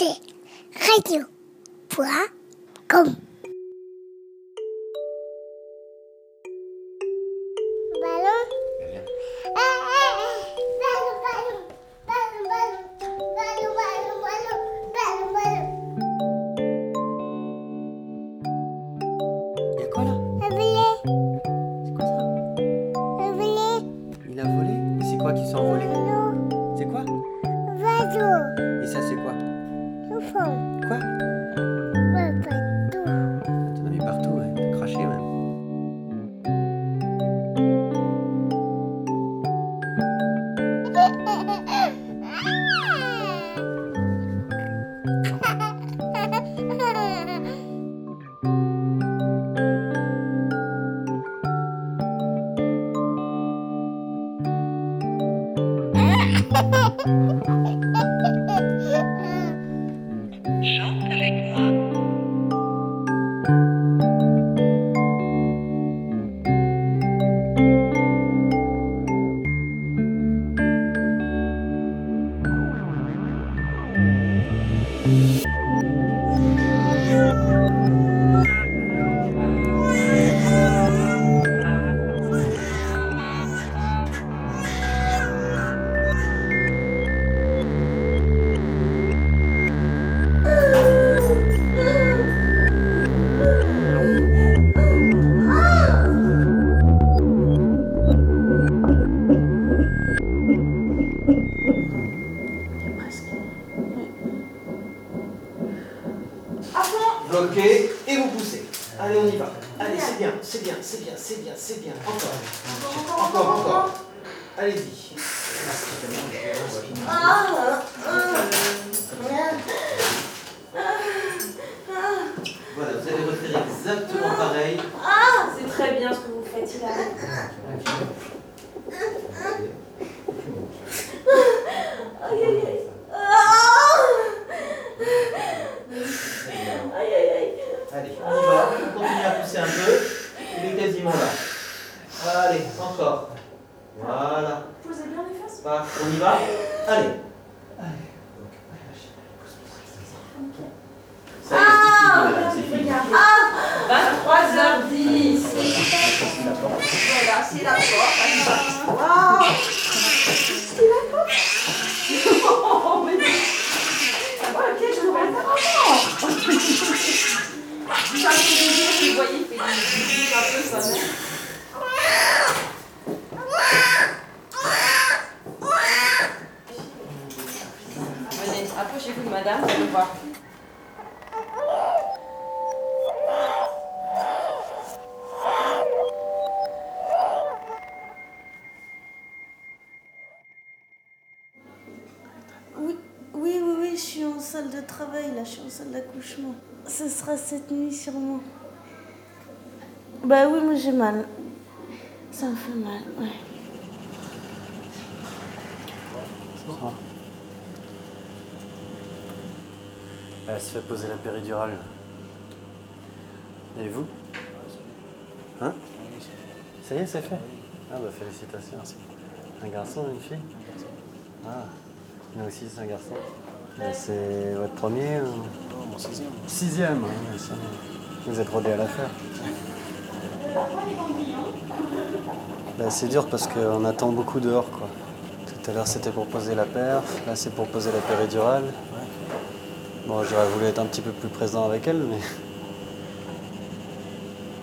écoutez radio.com. Ha ha ha! Et vous poussez. Allez, on y va. Allez, c'est bien, c'est bien, c'est bien, c'est bien, c'est bien. Encore. Encore, encore. Allez-y. Voilà, vous allez refaire exactement pareil. C'est très bien ce que vous faites, il a. Aïe aïe aïe. Aïe aïe aïe. Allez, on y va. On continue à pousser un peu. Il est quasiment là. Allez, encore. Voilà. Posez bien les fesses. On y va Allez. Ça c'est fini, madame, c'est fini. 23h10. Voilà, c'est la porte. Waouh. C'est la porte. Salle d'accouchement. Ce sera cette nuit sûrement. Bah oui, moi j'ai mal. Ça me fait mal, ouais. Elle se fait poser la péridurale. Et vous? Hein? Ça y est, c'est fait Ah bah félicitations. Un garçon, une fille? Ah, nous aussi c'est un garçon. C'est votre premier ou... Mon sixième. Sixième, hein, ça, Vous êtes rodé à l'affaire. Bah, c'est dur parce qu'on attend beaucoup dehors quoi. Tout à l'heure c'était pour poser la perf, là c'est pour poser la péridurale. Bon j'aurais voulu être un petit peu plus présent avec elle mais.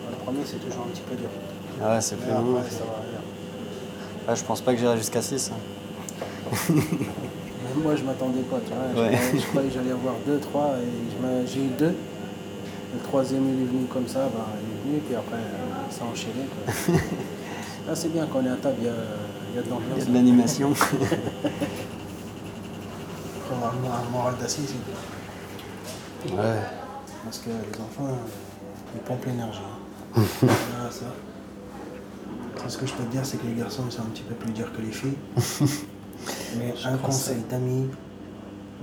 Le premier, c'est toujours un petit peu dur. Ah ouais c'est plus long. après, ça va aller. Ah, je pense pas que j'irai jusqu'à 6. Même moi, je m'attendais pas, tu vois. Ouais. Je, croyais, je croyais que j'allais avoir deux, trois, et j'ai eu deux. Le troisième, il est venu comme ça, bah, il est venu, puis après, euh, ça a enchaîné. quoi. Là, c'est bien, quand on est à table, il y a, il y a de Il y l'ambiance. a de l'animation. Pour avoir un moral d'acier, c'est bien. ouais. Parce que les enfants, ils pompent l'énergie. hein. Voilà, ça. Tout ce que je peux te dire, c'est que les garçons, sont un petit peu plus durs que les filles. Mais un conseil d'amis,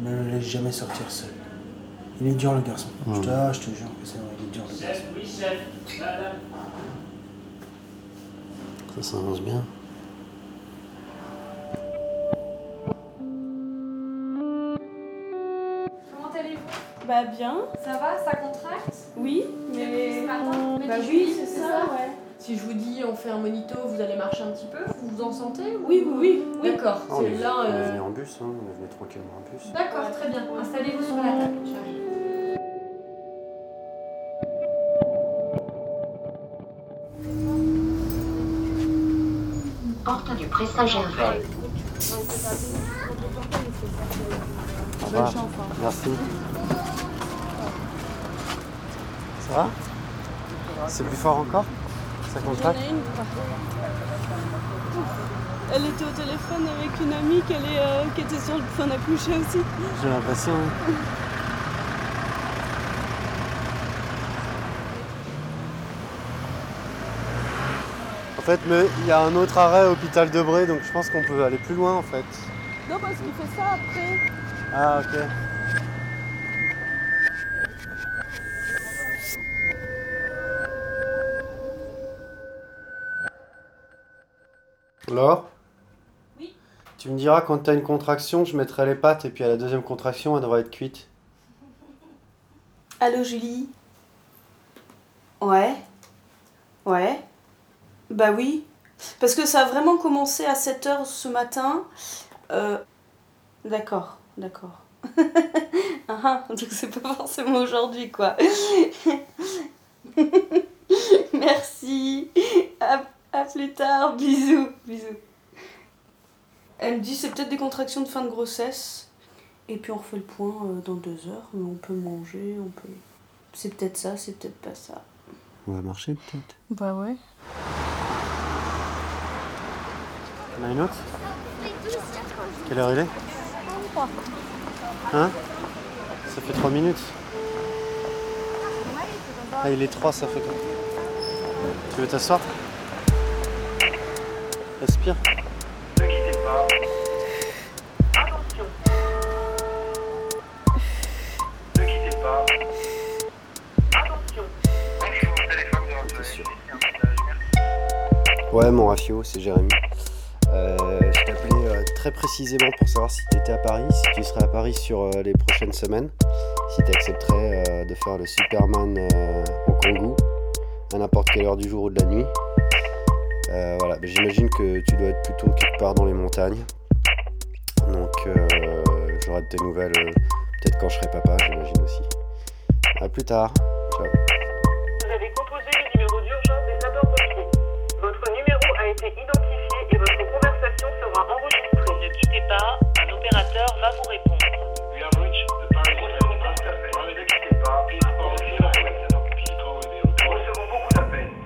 ne le laisse jamais sortir seul. Il est dur le garçon. Je, te, ah, je te jure que c'est vrai, il est dur le garçon. Ça s'annonce bien. Comment allez Bah bien, Ça va, ça contracte? Oui, mais... Ce matin? Bah Mais oui, c'est c'est ça, ça ouais. Si je vous dis on fait un monito, vous allez marcher un petit peu, vous vous en sentez ou- Oui, oui, oui. D'accord, Ah, on, c'est est, là. on est euh, venu en bus, hein, on est venu tranquillement en bus. D'accord, très bien. Installez-vous sur la table. Porte du Pré-Saint-Gervais. Au revoir. Merci. Ça va? C'est plus fort encore? Ça. Elle était au téléphone avec une amie est, euh, qui était sur le point d'accoucher aussi. J'ai l'impression. En fait, mais il y a un autre arrêt hôpital de Bray, donc je pense qu'on peut aller plus loin en fait. Non, parce qu'il fait ça après. Ah ok. Laure Oui. Tu me diras quand tu as une contraction, je mettrai les pattes et puis à la deuxième contraction, elle devrait être cuite. Allô, Julie? Ouais. Ouais. Bah oui. Parce que ça a vraiment commencé à 7h ce matin. Euh... D'accord, d'accord. ah, ah, donc c'est pas forcément aujourd'hui, quoi. Merci. À, à plus tard. Bisous. Bisous. Elle me dit c'est peut-être des contractions de fin de grossesse. Et puis on refait le point euh, dans deux heures. Mais on peut manger, on peut. C'est peut-être ça, c'est peut-être pas ça. On va marcher peut-être. Bah ouais. On a une autre? Quelle heure il est? Hein? Ça fait 3 minutes. Ah, il est 3, ça fait quoi Tu veux t'asseoir? Respire. Ouais, mon Rafio, c'est Jérémy. Euh, je t'appelais euh, très précisément pour savoir si tu étais à Paris, si tu serais à Paris sur euh, les prochaines semaines, si tu accepterais euh, de faire le Superman au Kangoo à n'importe quelle heure du jour ou de la nuit. Euh, voilà, mais j'imagine que tu dois être plutôt quelque part dans les montagnes. Donc euh, j'aurai de tes nouvelles euh, peut-être quand je serai papa, j'imagine aussi. A plus tard. Ciao. Vous avez composé le numéro d'urgence des sapeurs-pompiers. Votre numéro a été identifié et votre conversation sera enregistrée. Ne quittez pas, un opérateur va vous répondre.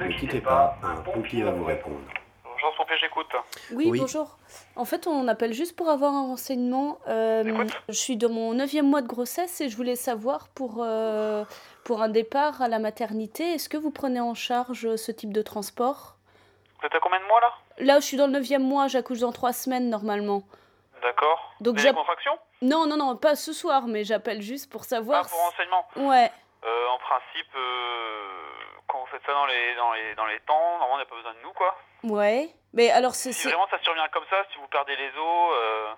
Ne quittez pas, un pompier va vous répondre. Bonjour, pompier, j'écoute. Oui, Oui. bonjour. En fait, on appelle juste pour avoir un renseignement. Euh, Écoute. je suis dans mon neuvième mois de grossesse et je voulais savoir pour, euh, pour un départ à la maternité, est-ce que vous prenez en charge ce type de transport? Vous êtes à combien de mois là? Là, je suis dans le neuvième mois, j'accouche dans trois semaines normalement. D'accord. Donc Des j'app- contractions Non, non, non, pas ce soir, mais j'appelle juste pour Ah, savoir. pour renseignement. Ouais. Euh, en principe, euh, quand vous faites ça dans les, dans les, dans les temps, normalement, on n'a pas besoin de nous, quoi. Ouais. Mais alors, c'est. Si vraiment ça survient comme ça, si vous perdez les os, euh,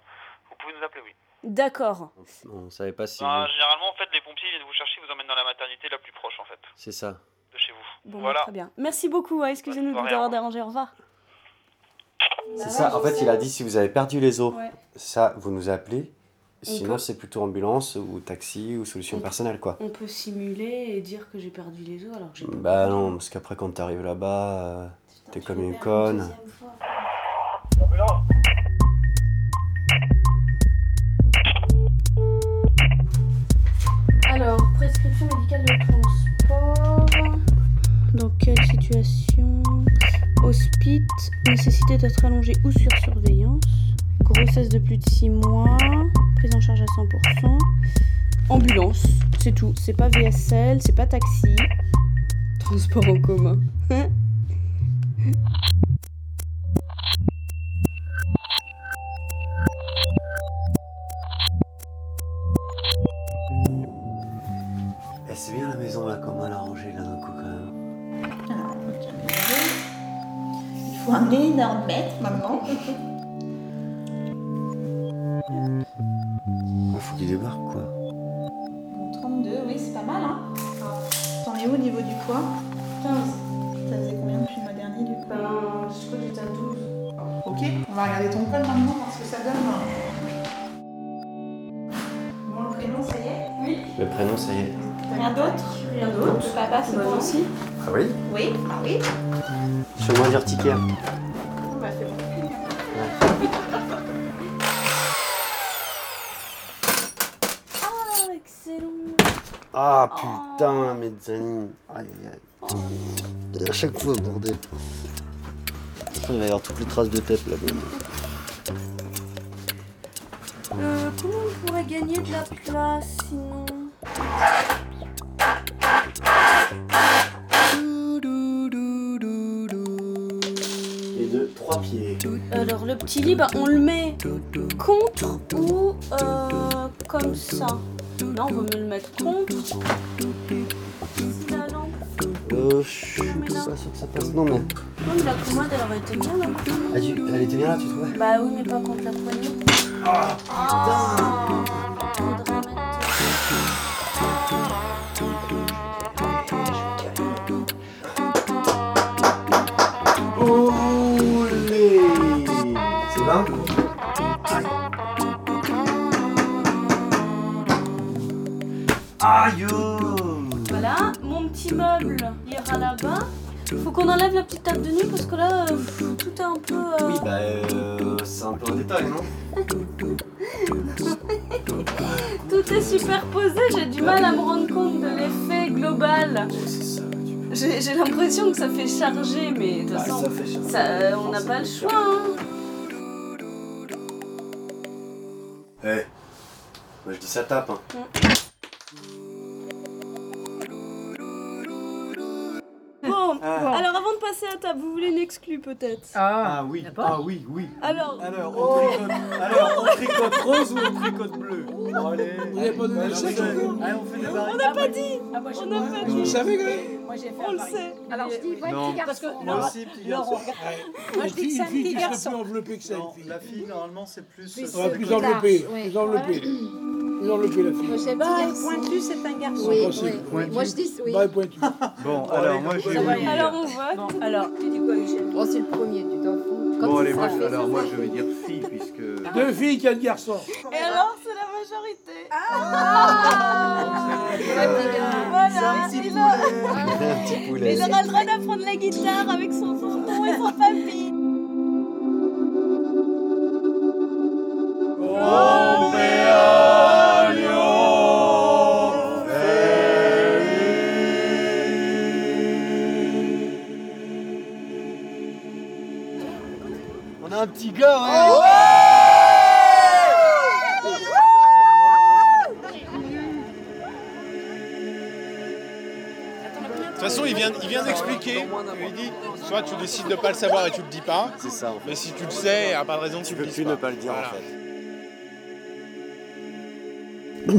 vous pouvez nous appeler, oui. D'accord. On ne savait pas si. Ben, généralement, en fait, les pompiers viennent vous chercher, vous emmènent dans la maternité la plus proche, en fait, C'est ça. de chez vous. Bon, bah, voilà. très bien. Merci beaucoup. hein, Excusez-nous de vous avoir dérangé. Au revoir. C'est ça. En fait, il a dit si vous avez perdu les os, Ouais. ça, vous nous appelez. Sinon, peut- c'est plutôt ambulance ou taxi ou solution On- personnelle, quoi. On peut simuler et dire que j'ai perdu les os alors que j'ai pas Bah non, parce qu'après, quand t'arrives là-bas, euh, t'es comme une conne. Alors, prescription médicale de transport. Dans quelle situation Hospice, nécessité d'être allongé ou sur surveillance. Grossesse de plus de 6 mois. Prise en charge à 100%. Ambulance, c'est tout. C'est pas VSL, c'est pas taxi. Transport en commun. Il faut qu'il débarque quoi. 32. est où au niveau du poids? 15. Ça faisait combien depuis le mois dernier du coup? Ben, je crois que j'étais à 12. Ok, on va regarder ton col maintenant, voir ce que ça donne. Bon, le prénom, ça y est? Oui. Le prénom, ça y est. Rien d'autre? Rien d'autre? Le papa, c'est Bah toi non. aussi? Ah oui? Oui, ah oui. Chemin d'urticaire. Bah, Ah putain, mezzanine. Aïe aïe aïe. À chaque fois, bordel. Il va y avoir toutes les traces de tête là-bas. Euh, comment on pourrait gagner de la place sinon Les deux, trois pieds. Alors le petit lit, bah, on le met contre ou euh, comme ça? Non, on vaut mieux le mettre contre. Si la lampe. Euh, je suis pas sûr que ça passe. Non mais. Non, mais la commode, elle aurait été bien là. Ah, tu- Elle était bien là, tu trouvais? Bah oui, mais pas contre la poignée. Ah, Faudrait petit meuble ira là-bas. Faut qu'on enlève la petite table de nuit parce que là, euh, tout est un peu. euh, Oui, bah, euh, c'est un peu un détail, non Tout est superposé, j'ai du mal à me rendre compte de l'effet global. J'ai l'impression que ça fait charger, mais de toute façon, charger. ça, euh, on n'a pas le choix. Hein. Eh, moi je dis ça tape, hein. Bon, alors avant de passer à table, vous voulez une exclue peut-être? Ah oui, ah oui, oui. Alors, Alors, on tricote, alors, on tricote rose ou on tricote bleu? Allez. Vous n'avez pas donné le chèque encore Allez, on fait des on barils. n'a pas dit Ah, moi, j'ai On n'a pas Vous le dit savez quand même Moi, j'ai fait On le sait Alors, je dis, ouais, Non. petit garçon. Moi Non, aussi, petit non, garçon. regarde. Moi, je dis que c'est un Une fille petit qui serait garçon. plus enveloppée que ça, Non, une fille. la fille, normalement, c'est plus... Plus, Ouais, plus plus enveloppée, plus enveloppée. La fille. Moi, c'est un petit garçon. Pointu, c'est un garçon. Oui, Oui. Moi, je dis oui. Bah, pointu. Bon, alors, moi, j'ai... Alors on vote. Alors, tu dis quoi, Michel Oh, c'est le premier, tu t'en fous. Quand Bon, allez, moi, je- fait, alors moi je vais dire fille, puisque. Deux filles, quatre garçons. Et alors, c'est la majorité. Voilà, il, a- Un petit il poulet. aura le droit d'apprendre la guitare avec son tonton et son papy. Gars, ouais De toute façon, il vient, il vient d'expliquer. Il dit soit tu décides de pas le savoir et tu le dis pas, C'est ça, en fait. mais si tu le sais, il n'y a pas de raison que tu Tu peux plus pas. ne pas le dire, Voilà. en fait.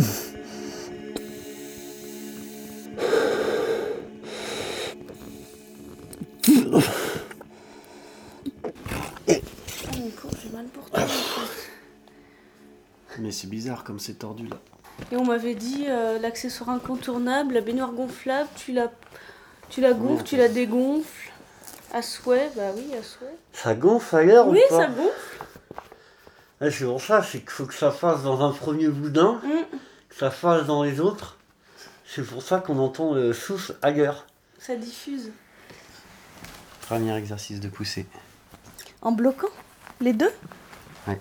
J'ai mal pour toi. Mais c'est bizarre comme c'est tordu, là. Et on m'avait dit euh, l'accessoire incontournable, la baignoire gonflable, tu la, tu la gonfles, tu la dégonfles. À souhait, bah oui, à souhait. Ça gonfle ailleurs Oui, ou pas ça gonfle. Ouais, C'est pour ça, c'est qu'il faut que ça fasse dans un premier boudin, Mm. que ça fasse dans les autres. C'est pour ça qu'on entend le souffle ailleurs. Ça diffuse. Premier exercice de poussée. En bloquant? Les deux? Ouais.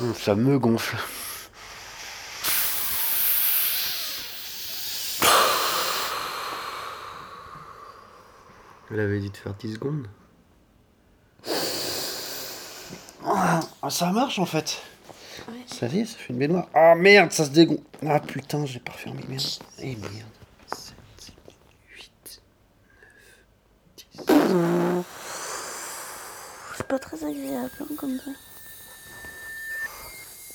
Hum, Ça me gonfle. Elle avait dit de faire 10 secondes. Ah, ça marche en fait. Ça y est, ça fait une baignoire. Ah merde, ça se dégonfle. Ah putain, j'ai pas refermé, merde. Eh merde. 7, 8. C'est pas très agréable hein, comme ça.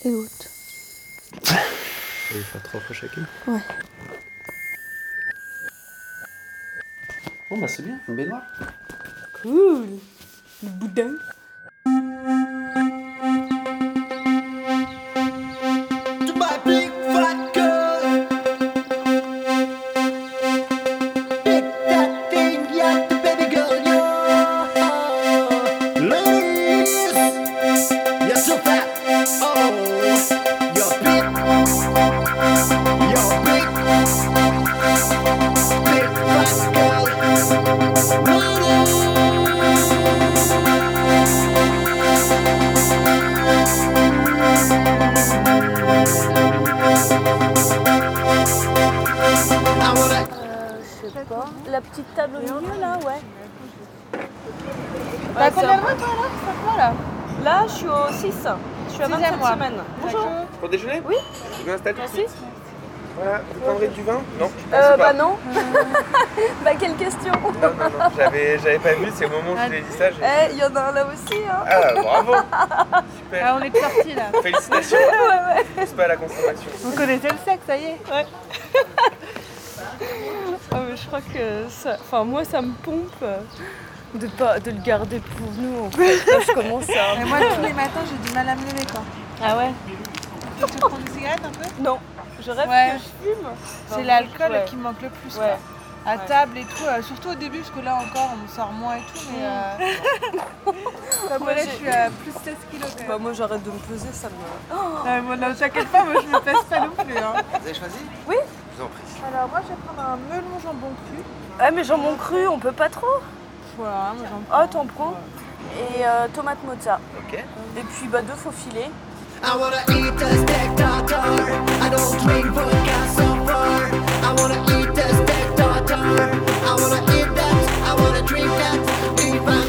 Et haute. On va faire trois fois chacune Ouais. Bon bah c'est bien, une baignoire. Cool. Le boudin. 6. Je suis à Sixième 27 mois. semaines. Bonjour. Pour déjeuner Oui. Je vous installe tout de Merci. suite. Voilà, vous prendrez du vin Non je pense Euh, pas. bah non. bah quelle question Non, non, non, j'avais, j'avais pas vu, c'est au moment où je vous ai dit ça. j'ai- Eh, il y en a un là aussi. Hein. Ah, bravo Super Ah, on est sortis là. Félicitations ouais, ouais. C'est pas à la consommation. Vous connaissez le sexe, ça y est Ouais. Ah, mais je crois que ça. Enfin, moi, ça me pompe de, pas, de le garder pour nous. En fait. Là, je commence à. Et moi, tous les matins, j'ai du mal à me lever quoi. Ah ouais? Tu veux prendre une cigarette un peu? Non. Je rêve Ouais. que je fume. C'est l'alcool Ouais. qui me manque le plus Ouais. quoi. À Ouais. table et tout, euh, surtout au début, parce que là encore, on sort moins et tout, mais. Euh... Comme Moi, là, je suis à plus 16 kilos quand Bah, même. moi, j'arrête de me peser, ça me. Oh Ouais, moi, non, t'inquiète pas, moi, je me pèse pas non plus. Hein. Vous avez choisi? Oui. Je vous en prie. Alors, moi, je vais prendre un melon jambon cru. Ah, mais jambon cru, on peut pas trop. Moi, Ah, t'en prends. Et euh, tomate mozza. Ok. Et puis, bah, deux faux filets. I wanna eat a steak tartare. I don't drink vodka so far. I wanna eat a steak tartare. I wanna eat that. I wanna drink that. If I'm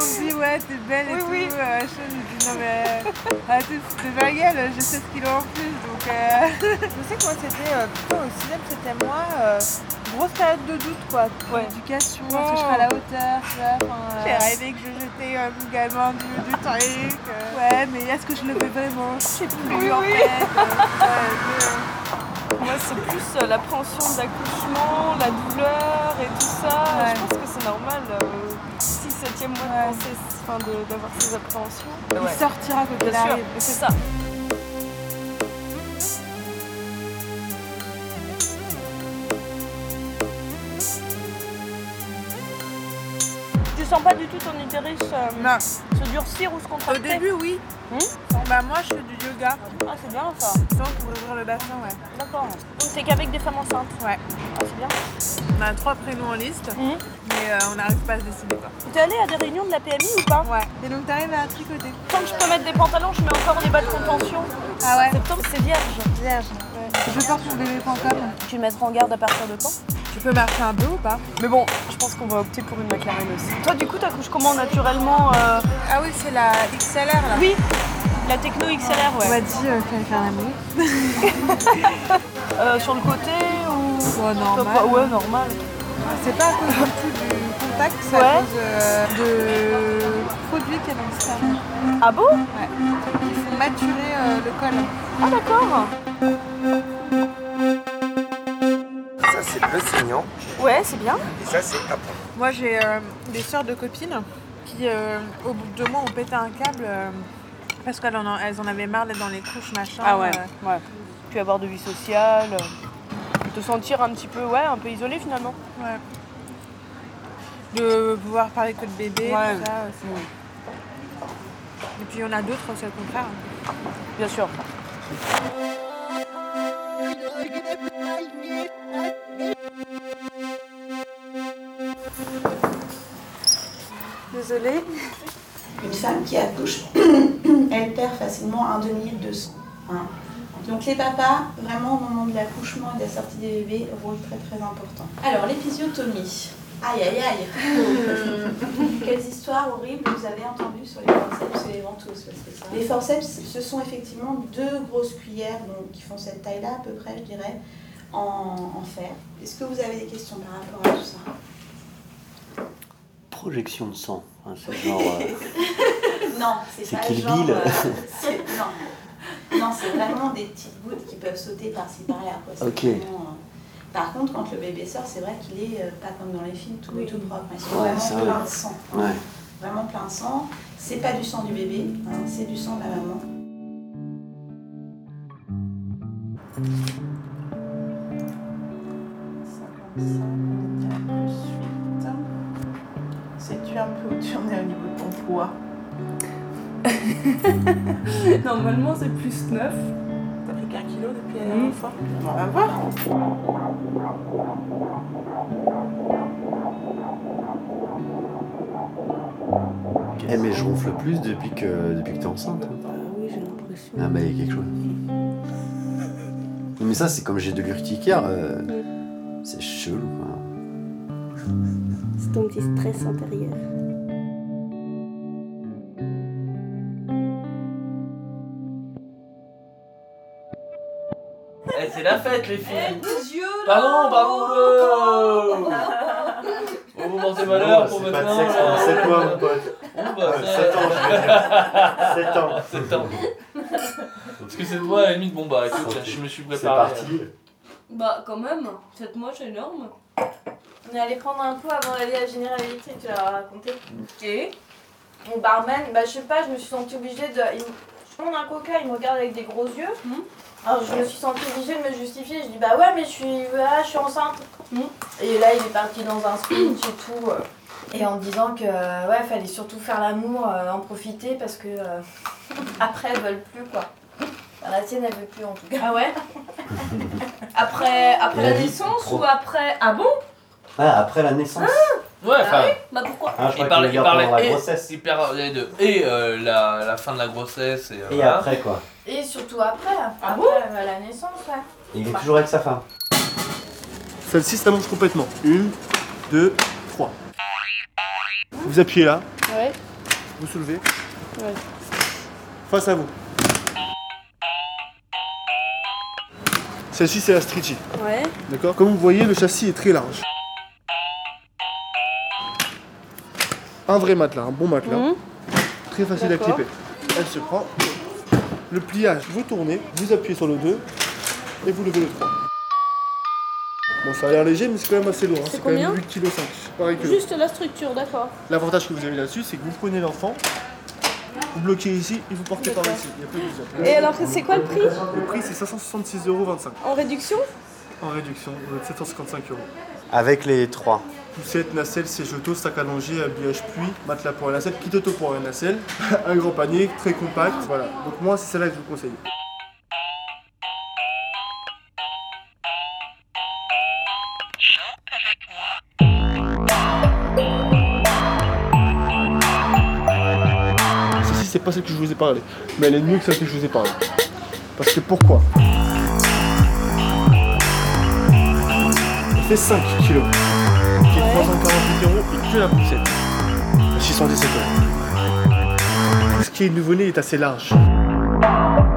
Ah, le monde dit, ouais, t'es belle et Oui, tout. oui. euh, je dis, non, mais. De foutre de ma gueule, j'ai 16 kilos en plus. Donc, euh... je sais que moi, c'était. euh, plutôt au cinéma, c'était moi. euh, grosse période de doute, quoi. Ouais. l'éducation, est-ce que je serai à la hauteur, tu vois. enfin, euh, J'ai rêvé que je jetais un gamin du, du truc. euh. Ouais, mais est-ce que je le fais vraiment? Je sais plus, Oui, en fait. euh, euh, Moi, c'est plus euh, l'appréhension de l'accouchement, la douleur et tout ça. Ouais. Je pense que c'est normal. 6 7 mois Ouais. de penser, enfin, d'avoir ces appréhensions. Il sortira quand il Bien sûr, arrive. c'est ça. Tu sens pas du tout ton utérus euh, Non. se durcir ou se Au contracter début, oui. Hmm bah, moi, je fais du yoga. Ah, c'est bien ça. Sinon, pour ouvrir le bassin, ouais. D'accord. Donc, t'es qu'avec des femmes enceintes Ouais. Ah, c'est bien. On a trois prénoms en liste, Mhm. Mais euh, on n'arrive pas à se décider quoi. T'es allé à des réunions de la PMI ou pas? Ouais. Et donc t'arrives à tricoter. Tant que je peux mettre des pantalons, je mets encore des bas de contention. Ah ouais Septembre, c'est vierge. Vierge. Je porte mon bébé.com. Tu le mettras en garde à partir de quand? Tu peux marcher un peu ou pas? Mais bon, je pense qu'on va opter pour une McLaren aussi. Toi, du coup, t'accouches comment naturellement euh, Ah oui, c'est la XLR là. Oui, la techno XLR, On m'a ouais. dit euh, fallait faire l'amour. Euh, sur le côté ou Ouais, normal. Ouais, normal. C'est pas à cause du tout du contact, c'est Ouais. à cause euh, de produits qu'il y a dans le sperme. Ah bon? Ouais. Ils font maturer euh, le col. Ah d'accord. Ça, c'est le saignant Ouais, c'est bien. et ça, c'est après. Moi j'ai euh, des sœurs de copines qui euh, au bout de deux mois ont pété un câble euh, parce qu'elles en, en- elles en avaient marre d'être dans les couches machin. Ah ouais, euh, ouais. Puis avoir de vie sociale, euh, te sentir un petit peu, ouais, un peu isolé finalement. ouais. De pouvoir parler que de bébé, Ouais. tout ça. Et puis il y en a d'autres, c'est le contraire. Bien sûr. Désolée. Une femme qui accouche, elle perd facilement un demi-litre de sang. hein. Donc les papas, vraiment au moment de l'accouchement et de la sortie des bébés, rôle très très important. Alors l'épisiotomie. Aïe aïe aïe. Quelles histoires horribles vous avez entendues sur les forceps et les ventouses parce que ça- Les forceps, ce sont effectivement deux grosses cuillères donc, qui font cette taille-là à peu près, je dirais, en, en fer. Est-ce que vous avez des questions par rapport à tout ça? Projection de sang. hein, c'est genre. euh, Non, c'est C'est pas Kill genre, Bill. euh, c'est- non, non c'est vraiment des petites gouttes qui peuvent sauter par-ci par-là. Ok. vraiment, euh, Par contre, quand le bébé sort, c'est vrai qu'il est euh, pas comme dans les films, tout, tout propre. Ils sont Ouais, vraiment plein de sang. Ouais. Vraiment plein de sang. C'est pas du sang du bébé, hein, c'est du sang de la maman. Sais-tu un peu où tu en es au niveau de ton poids Normalement, c'est plus 9. T'as pris qu'un kilo depuis la dernière fois On va voir. Eh, mais je ronfle plus depuis que, depuis que t'es enceinte. hein. Ah oui, j'ai l'impression. Ah, bah, il y a quelque chose. Mais ça, c'est comme j'ai de l'urticaire. euh, c'est chelou, quoi. C'est ton petit stress intérieur. C'est la fête, les filles. Dieu Pardon, pardon. euh. Oh, vous portez malheur pour c'est pas de maintenant. sexe, sait quoi, mon pote Oh, bah, Euh, ça- sept ans, je veux dire. Sept ans. 7 ans. Parce que cette voix, à la limite, bon bah écoute, je me suis C'est préparé. parti. Bah, quand même, 7 mois, c'est énorme. On est allé prendre un pot avant d'aller à General Electric, tu l'as raconté. Et Mon barman, bah je sais pas, je me suis sentie obligée de. Il... Je demande un coca, il me regarde avec des gros yeux. Alors je me suis sentie obligée de me justifier. Je dis bah ouais, mais je suis, voilà, je suis enceinte. Et là, il est parti dans un speech et tout. euh, Et en me disant que euh, ouais, fallait surtout faire l'amour, euh, en profiter parce que euh, après elles veulent plus quoi. Enfin, la tienne elle veut plus en tout cas. Ah ouais? Après, après Et la naissance trop. ou après? Ah bon? Ah, après la naissance. Ouais, enfin. Bah pourquoi? Ah, je il parlait, il parlait pendant la et, grossesse. il parlait de et euh, la, la fin de la grossesse et, euh, Et voilà. après, quoi. Et surtout après, Ah après euh, la naissance, ouais. Il est toujours avec sa femme. Celle-ci s'allonge complètement. Une, deux, trois. Vous appuyez là, Ouais. vous soulevez, Ouais. face à vous. Celle-ci, c'est la Stretchy. Ouais. D'accord? Comme vous voyez, le châssis est très large. Un vrai matelas, un bon matelas. Mhm. Très facile à clipper. Elle se prend. Le pliage, vous tournez, vous appuyez sur le 2 et vous levez le 3. Bon, ça a l'air léger, mais c'est quand même assez lourd. hein. C'est quand même combien 8,5 kg. Pareil que Juste la structure, d'accord. L'avantage que vous avez là-dessus, c'est que vous prenez l'enfant, vous bloquez ici et vous portez par ici. Il y a pas de besoin. Et alors, c'est quoi le prix Le prix, c'est 566,25 euros. En réduction En réduction, vous êtes 755 euros. Avec les trois. Poussette, nacelle, auto, sac allongé, habillage pluie, matelas pour un nacelle, kit auto pour un nacelle, un grand panier, très compact, voilà. Donc moi, c'est celle-là que je vous conseille. Celle-ci, c'est pas celle que je vous ai parlé, mais elle est mieux que celle que je vous ai parlé. Parce que pourquoi? Elle fait 5 kilos, qui est 348 euros et que la poussette. 617 euros. Ce qui est nouveau-né est assez large.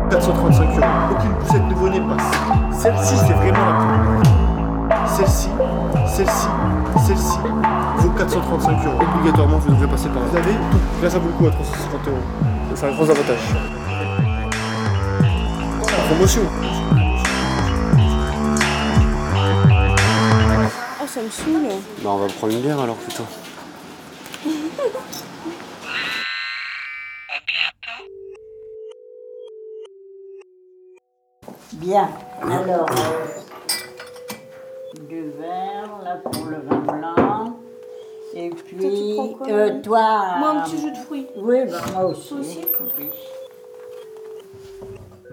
435 euros. Aucune poussette nouveau-né passe. Celle-ci, c'est vraiment la plus. Celle-ci, celle-ci, celle-ci vaut 435 euros. Obligatoirement, vous devrez passer par là. Vous avez tout. Là, ça vaut le coup à 350 euros. C'est un gros avantage. Promotion. Ça me saoule. Bah, on va prendre une bière alors plutôt. Bien, alors, euh, du verre, là pour le vin blanc. Et puis, Toi, tu prends quoi, euh, toi. Moi, un euh, petit jus de fruits. Oui, bah, moi aussi. Toi aussi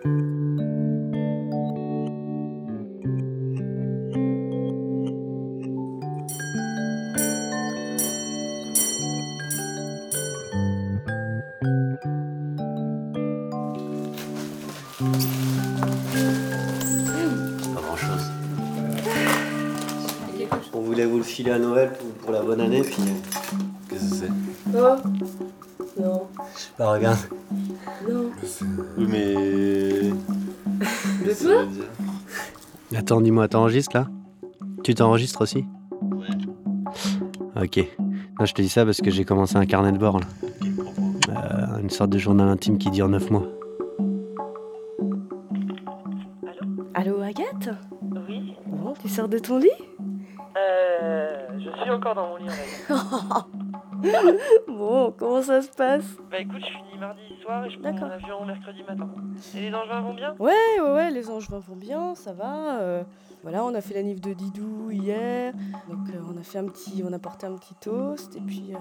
Oui. Pas grand chose. On voulait vous le filer à Noël pour, pour la bonne année, puis. Qu'est-ce que c'est? Oh Non. Bah, regarde. Non. Oui, mais. De dire Attends, dis-moi, t'enregistres là? Tu t'enregistres aussi? Ouais. Ok. Non, je te dis ça parce que j'ai commencé un carnet de bord là. Une sorte de journal intime qui dure 9 mois. Allô, Agathe Oui. Bon, tu sors de ton lit Euh, je suis encore dans mon lit, dire. Bon, comment ça se passe Bah écoute, je finis mardi soir et je prends mon avion mercredi matin. Et les engins vont bien? Ouais, ouais, ouais, les angevins vont bien, ça va. euh, voilà, on a fait la nif de Didou hier. Donc euh, on a fait un petit, on a porté un petit toast. Et puis euh,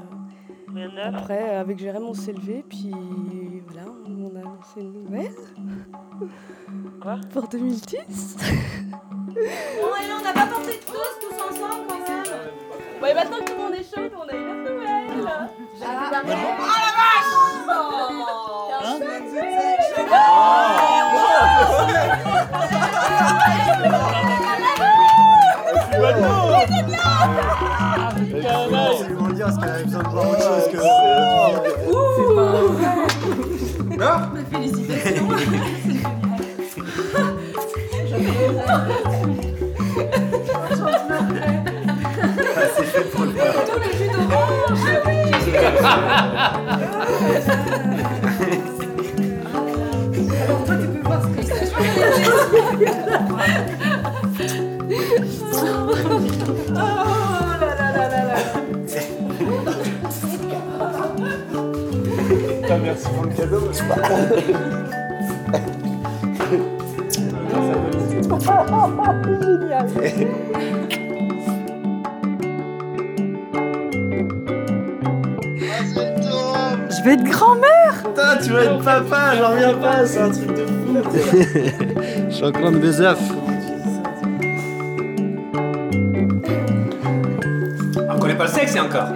après avec Jérém on s'est levé. Puis voilà, on a annoncé une nouvelle. Quoi? Pour 2010. Bon, et là, on n'a pas porté de toast tous ensemble quand même. Ouais, maintenant que tout le monde est chaud, on a eu la nouvelle. Ah, la Ils vont dire parce qu'elle avait besoin de voir autre chose que. Félicitations. c'est fait pour le faire. Tout le jus d'orange. Putain, merci pour le cadeau. Je vais être grand-mère Putain, tu vas être papa, j'en reviens pas, c'est un truc de fou. Je suis encore de mes œufs. On connaît pas le sexe encore.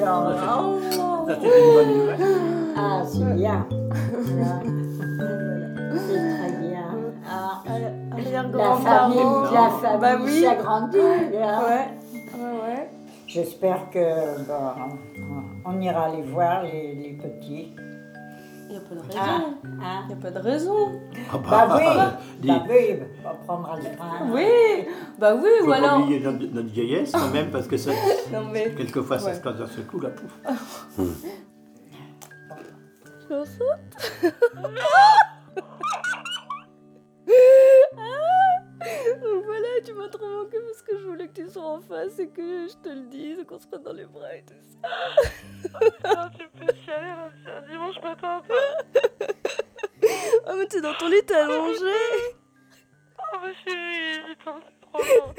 Santé alors. Ça, c'est une bonne nouvelle. Ah, c'est bien. C'est très bien. Ah, la Arrière-grand-parent. famille, la famille Bah oui. s'agrandit. hein. Ouais, ouais, ouais. J'espère que on ira les voir, les, les petits. Il n'y a pas de Ah, raison. hein. Il n'y a pas de raison. Bah oui, dis. bah oui, on prendra le train. Oui, bah oui, ou alors. oublier notre, notre vieillesse quand même, parce que ça, Non, mais- quelquefois ça se passe d'un seul coup, là, pouf. Je suis enceinte. Donc voilà, tu m'as trop manqué parce que je voulais que tu sois en face et que je te le dise, qu'on se prenne dans les bras et tout ça. Putain, tu peux chialer, un dimanche matin. Ah mais t'es dans ton lit, t'es allongé. Oh ma chérie, putain, c'est trop bien.